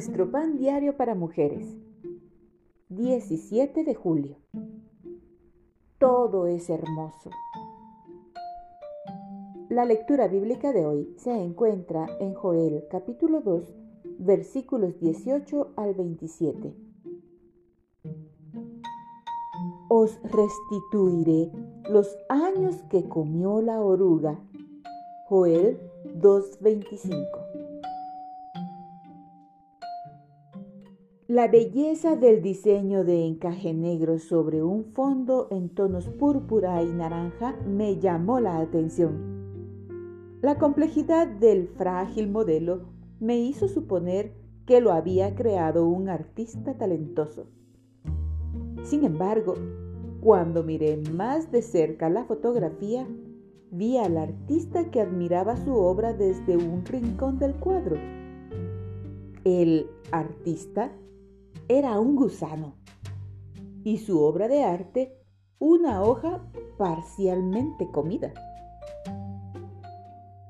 Nuestro pan diario para mujeres. 17 de julio. Todo es hermoso. La lectura bíblica de hoy se encuentra en Joel capítulo 2 versículos 18 al 27. Os restituiré los años que comió la oruga. Joel 2.25 La belleza del diseño de encaje negro sobre un fondo en tonos púrpura y naranja me llamó la atención. La complejidad del frágil modelo me hizo suponer que lo había creado un artista talentoso. Sin embargo, cuando miré más de cerca la fotografía, vi al artista que admiraba su obra desde un rincón del cuadro. El artista era un gusano y su obra de arte una hoja parcialmente comida.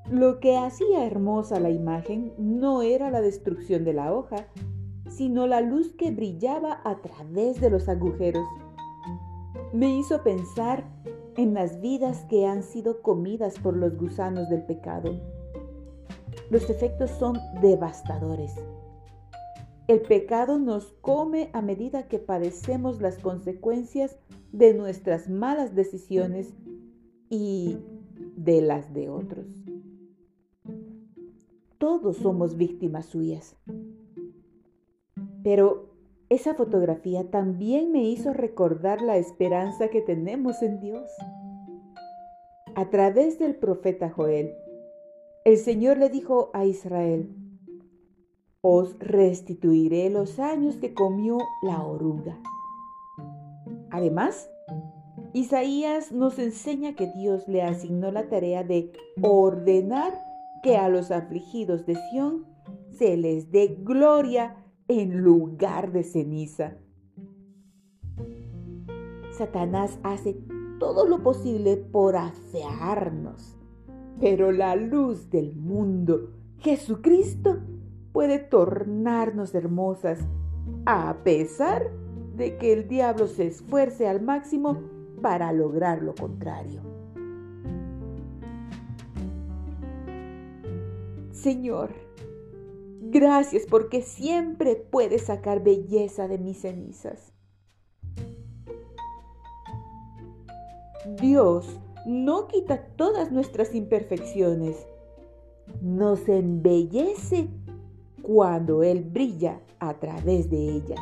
Lo que hacía hermosa la imagen no era la destrucción de la hoja, sino la luz que brillaba a través de los agujeros. Me hizo pensar en las vidas que han sido comidas por los gusanos del pecado. Los efectos son devastadores. El pecado nos come a medida que padecemos las consecuencias de nuestras malas decisiones y de las de otros. Todos somos víctimas suyas. Pero esa fotografía también me hizo recordar la esperanza que tenemos en Dios. A través del profeta Joel, el Señor le dijo a Israel, os restituiré los años que comió la oruga. Además, Isaías nos enseña que Dios le asignó la tarea de ordenar que a los afligidos de Sión se les dé gloria en lugar de ceniza. Satanás hace todo lo posible por afearnos, pero la luz del mundo, Jesucristo, puede tornarnos hermosas, a pesar de que el diablo se esfuerce al máximo para lograr lo contrario. Señor, gracias porque siempre puedes sacar belleza de mis cenizas. Dios no quita todas nuestras imperfecciones, nos embellece cuando Él brilla a través de ellas.